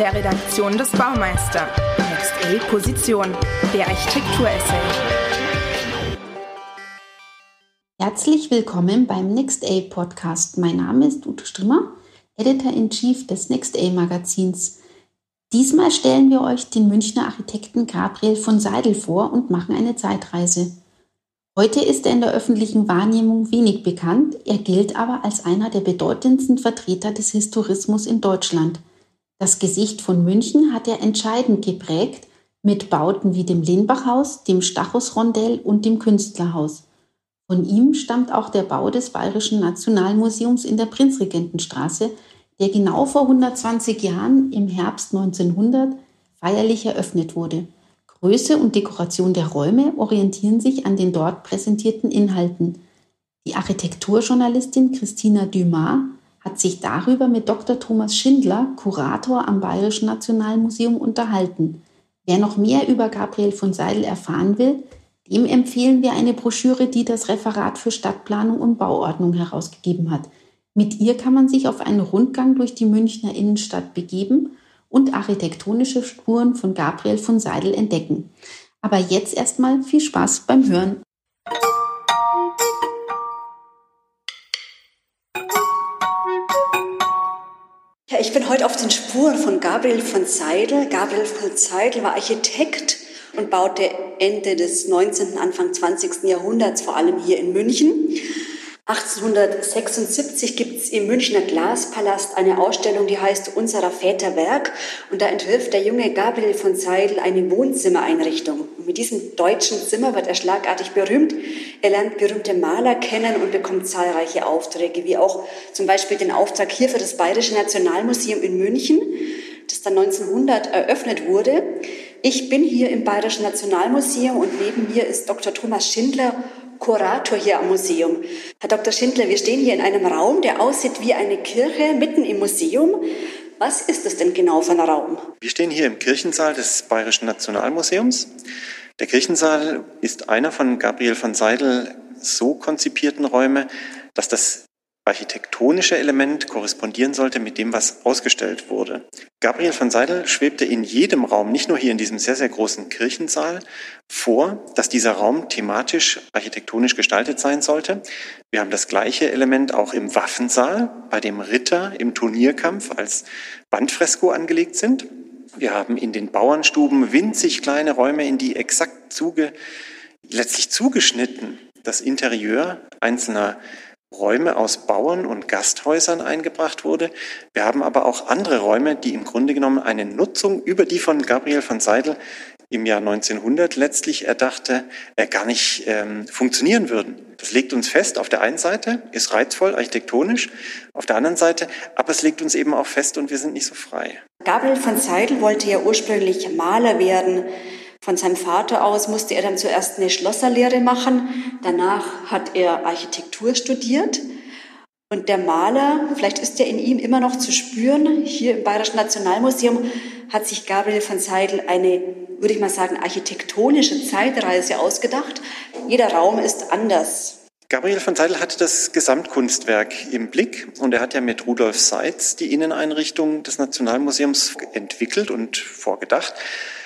der Redaktion des Baumeister. Next A Position, der Architekturessay. Herzlich willkommen beim Next A Podcast. Mein Name ist Ute Strimmer, Editor in Chief des Next A Magazins. Diesmal stellen wir euch den Münchner Architekten Gabriel von Seidel vor und machen eine Zeitreise. Heute ist er in der öffentlichen Wahrnehmung wenig bekannt, er gilt aber als einer der bedeutendsten Vertreter des Historismus in Deutschland. Das Gesicht von München hat er entscheidend geprägt mit Bauten wie dem Lehnbachhaus, dem Stachusrondell und dem Künstlerhaus. Von ihm stammt auch der Bau des Bayerischen Nationalmuseums in der Prinzregentenstraße, der genau vor 120 Jahren im Herbst 1900 feierlich eröffnet wurde. Größe und Dekoration der Räume orientieren sich an den dort präsentierten Inhalten. Die Architekturjournalistin Christina Dumas hat sich darüber mit Dr. Thomas Schindler, Kurator am Bayerischen Nationalmuseum, unterhalten. Wer noch mehr über Gabriel von Seidel erfahren will, dem empfehlen wir eine Broschüre, die das Referat für Stadtplanung und Bauordnung herausgegeben hat. Mit ihr kann man sich auf einen Rundgang durch die Münchner Innenstadt begeben und architektonische Spuren von Gabriel von Seidel entdecken. Aber jetzt erstmal viel Spaß beim Hören. Ich bin heute auf den Spuren von Gabriel von Seidel. Gabriel von Seidel war Architekt und baute Ende des 19., Anfang 20. Jahrhunderts, vor allem hier in München. 1876 gibt es im Münchner Glaspalast eine Ausstellung, die heißt Unserer Väter Werk. Und da entwirft der junge Gabriel von Seidel eine Wohnzimmereinrichtung. Und mit diesem deutschen Zimmer wird er schlagartig berühmt. Er lernt berühmte Maler kennen und bekommt zahlreiche Aufträge, wie auch zum Beispiel den Auftrag hier für das Bayerische Nationalmuseum in München, das dann 1900 eröffnet wurde. Ich bin hier im Bayerischen Nationalmuseum und neben mir ist Dr. Thomas Schindler Kurator hier am Museum. Herr Dr. Schindler, wir stehen hier in einem Raum, der aussieht wie eine Kirche mitten im Museum. Was ist das denn genau für ein Raum? Wir stehen hier im Kirchensaal des Bayerischen Nationalmuseums. Der Kirchensaal ist einer von Gabriel von Seidel so konzipierten Räume, dass das architektonische Element korrespondieren sollte mit dem, was ausgestellt wurde. Gabriel von Seidel schwebte in jedem Raum, nicht nur hier in diesem sehr, sehr großen Kirchensaal, vor, dass dieser Raum thematisch architektonisch gestaltet sein sollte. Wir haben das gleiche Element auch im Waffensaal, bei dem Ritter im Turnierkampf als Wandfresko angelegt sind. Wir haben in den Bauernstuben winzig kleine Räume, in die exakt zuge, letztlich zugeschnitten das Interieur einzelner Räume aus Bauern und Gasthäusern eingebracht wurde. Wir haben aber auch andere Räume, die im Grunde genommen eine Nutzung über die von Gabriel von Seidel im Jahr 1900 letztlich erdachte, äh, gar nicht ähm, funktionieren würden. Das legt uns fest, auf der einen Seite ist reizvoll, architektonisch, auf der anderen Seite, aber es legt uns eben auch fest und wir sind nicht so frei. Gabriel von Seidel wollte ja ursprünglich Maler werden. Von seinem Vater aus musste er dann zuerst eine Schlosserlehre machen. Danach hat er Architektur studiert. Und der Maler, vielleicht ist er in ihm immer noch zu spüren, hier im Bayerischen Nationalmuseum hat sich Gabriel von Seidel eine, würde ich mal sagen, architektonische Zeitreise ausgedacht. Jeder Raum ist anders. Gabriel von Seidel hatte das Gesamtkunstwerk im Blick und er hat ja mit Rudolf Seitz die Inneneinrichtung des Nationalmuseums entwickelt und vorgedacht.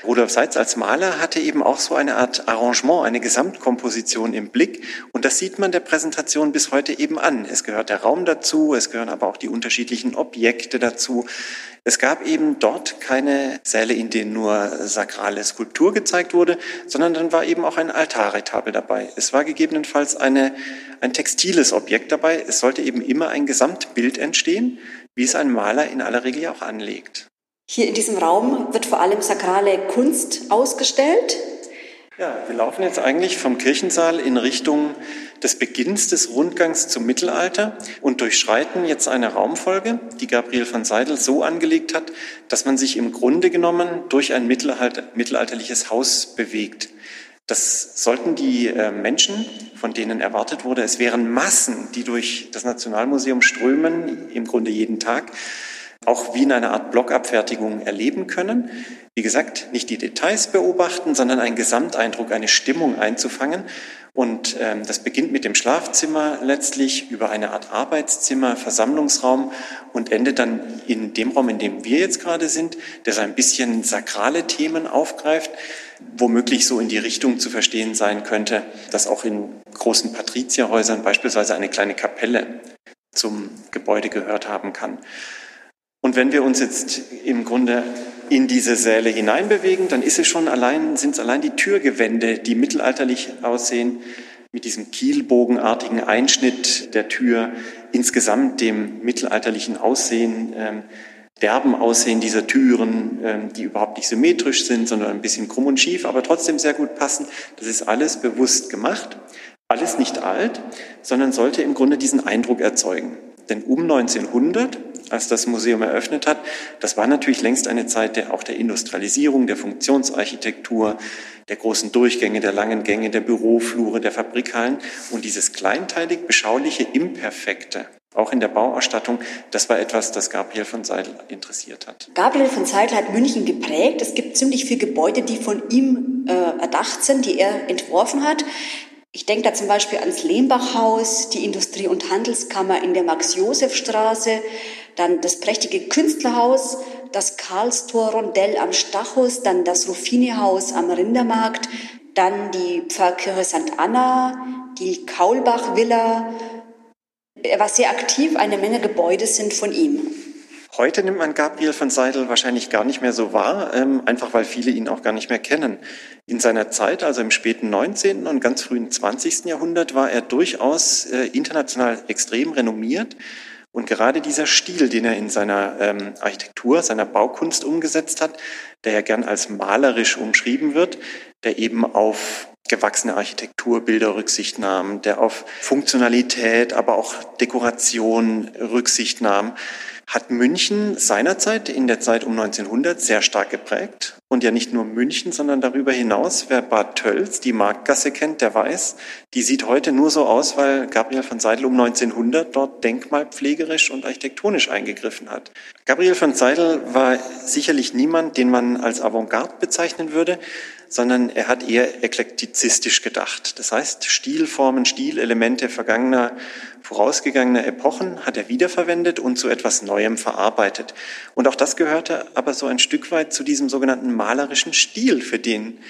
Rudolf Seitz als Maler hatte eben auch so eine Art Arrangement, eine Gesamtkomposition im Blick. Und das sieht man der Präsentation bis heute eben an. Es gehört der Raum dazu, es gehören aber auch die unterschiedlichen Objekte dazu. Es gab eben dort keine Säle, in denen nur sakrale Skulptur gezeigt wurde, sondern dann war eben auch ein Altarretabel dabei. Es war gegebenenfalls eine, ein textiles Objekt dabei. Es sollte eben immer ein Gesamtbild entstehen, wie es ein Maler in aller Regel auch anlegt. Hier in diesem Raum wird vor allem sakrale Kunst ausgestellt. Ja, wir laufen jetzt eigentlich vom Kirchensaal in Richtung des Beginns des Rundgangs zum Mittelalter und durchschreiten jetzt eine Raumfolge, die Gabriel von Seidel so angelegt hat, dass man sich im Grunde genommen durch ein mittelalterliches Haus bewegt. Das sollten die äh, Menschen, von denen erwartet wurde, es wären Massen, die durch das Nationalmuseum strömen, im Grunde jeden Tag, auch wie in einer Art Blockabfertigung erleben können. Wie gesagt, nicht die Details beobachten, sondern einen Gesamteindruck, eine Stimmung einzufangen. Und ähm, das beginnt mit dem Schlafzimmer letztlich über eine Art Arbeitszimmer, Versammlungsraum und endet dann in dem Raum, in dem wir jetzt gerade sind, der so ein bisschen sakrale Themen aufgreift, womöglich so in die Richtung zu verstehen sein könnte, dass auch in großen Patrizierhäusern beispielsweise eine kleine Kapelle zum Gebäude gehört haben kann. Und wenn wir uns jetzt im Grunde in diese Säle hineinbewegen, dann ist es schon allein, sind es allein die Türgewände, die mittelalterlich aussehen, mit diesem kielbogenartigen Einschnitt der Tür, insgesamt dem mittelalterlichen Aussehen, ähm, derben Aussehen dieser Türen, ähm, die überhaupt nicht symmetrisch sind, sondern ein bisschen krumm und schief, aber trotzdem sehr gut passen. Das ist alles bewusst gemacht, alles nicht alt, sondern sollte im Grunde diesen Eindruck erzeugen. Denn um 1900 als das Museum eröffnet hat. Das war natürlich längst eine Zeit der, auch der Industrialisierung, der Funktionsarchitektur, der großen Durchgänge, der langen Gänge, der Büroflure, der Fabrikhallen. Und dieses kleinteilig beschauliche, imperfekte, auch in der Bauausstattung, das war etwas, das Gabriel von Seidel interessiert hat. Gabriel von Seidel hat München geprägt. Es gibt ziemlich viele Gebäude, die von ihm äh, erdacht sind, die er entworfen hat. Ich denke da zum Beispiel ans Lehmbachhaus, die Industrie- und Handelskammer in der Max-Josef-Straße, dann das prächtige Künstlerhaus, das Karlstor-Rondell am Stachus, dann das Ruffini-Haus am Rindermarkt, dann die Pfarrkirche St. Anna, die Kaulbach-Villa. Er war sehr aktiv, eine Menge Gebäude sind von ihm. Heute nimmt man Gabriel von Seidel wahrscheinlich gar nicht mehr so wahr, ähm, einfach weil viele ihn auch gar nicht mehr kennen. In seiner Zeit, also im späten 19. und ganz frühen 20. Jahrhundert, war er durchaus äh, international extrem renommiert. Und gerade dieser Stil, den er in seiner ähm, Architektur, seiner Baukunst umgesetzt hat, der ja gern als malerisch umschrieben wird, der eben auf gewachsene Architekturbilder Rücksicht nahm, der auf Funktionalität, aber auch Dekoration Rücksicht nahm, hat München seinerzeit in der Zeit um 1900 sehr stark geprägt. Und ja nicht nur München, sondern darüber hinaus, wer Bad Tölz, die Marktgasse kennt, der weiß, die sieht heute nur so aus, weil Gabriel von Seidel um 1900 dort denkmalpflegerisch und architektonisch eingegriffen hat. Gabriel von Seidel war sicherlich niemand, den man als Avantgarde bezeichnen würde, sondern er hat eher eklektizistisch gedacht. Das heißt, Stilformen, Stilelemente vergangener, vorausgegangener Epochen hat er wiederverwendet und zu etwas Neuem verarbeitet. Und auch das gehörte aber so ein Stück weit zu diesem sogenannten malerischen Stil, für den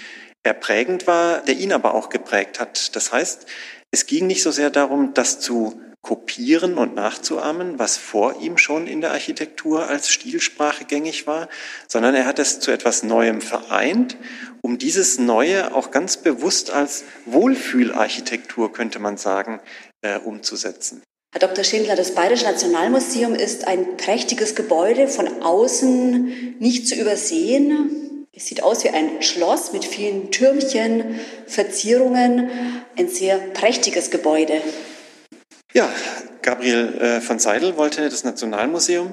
er prägend war, der ihn aber auch geprägt hat. Das heißt, es ging nicht so sehr darum, das zu kopieren und nachzuahmen, was vor ihm schon in der Architektur als Stilsprache gängig war, sondern er hat es zu etwas Neuem vereint, um dieses Neue auch ganz bewusst als Wohlfühlarchitektur, könnte man sagen, äh, umzusetzen. Herr Dr. Schindler, das Bayerische Nationalmuseum ist ein prächtiges Gebäude, von außen nicht zu übersehen. Es sieht aus wie ein Schloss mit vielen Türmchen, Verzierungen, ein sehr prächtiges Gebäude. Ja, Gabriel äh, von Seidel wollte das Nationalmuseum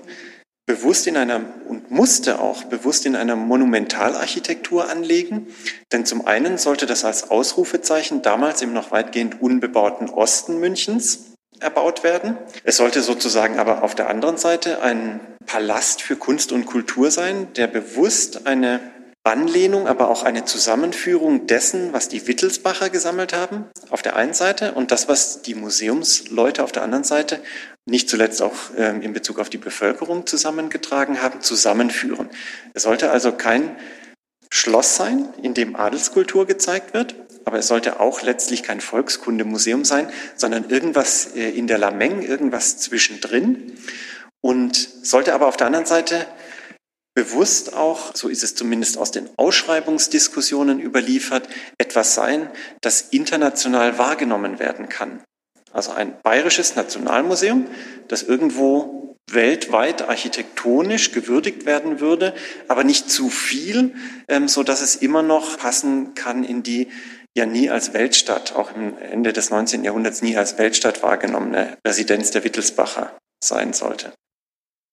bewusst in einer und musste auch bewusst in einer Monumentalarchitektur anlegen. Denn zum einen sollte das als Ausrufezeichen damals im noch weitgehend unbebauten Osten Münchens erbaut werden. Es sollte sozusagen aber auf der anderen Seite ein Palast für Kunst und Kultur sein, der bewusst eine Anlehnung, aber auch eine Zusammenführung dessen, was die Wittelsbacher gesammelt haben, auf der einen Seite, und das, was die Museumsleute auf der anderen Seite, nicht zuletzt auch ähm, in Bezug auf die Bevölkerung zusammengetragen haben, zusammenführen. Es sollte also kein Schloss sein, in dem Adelskultur gezeigt wird, aber es sollte auch letztlich kein Volkskundemuseum sein, sondern irgendwas äh, in der Lameng, irgendwas zwischendrin und sollte aber auf der anderen Seite bewusst auch, so ist es zumindest aus den Ausschreibungsdiskussionen überliefert, etwas sein, das international wahrgenommen werden kann. Also ein bayerisches Nationalmuseum, das irgendwo weltweit architektonisch gewürdigt werden würde, aber nicht zu viel, ähm, so dass es immer noch passen kann in die ja nie als Weltstadt, auch im Ende des 19. Jahrhunderts nie als Weltstadt wahrgenommene Residenz der Wittelsbacher sein sollte.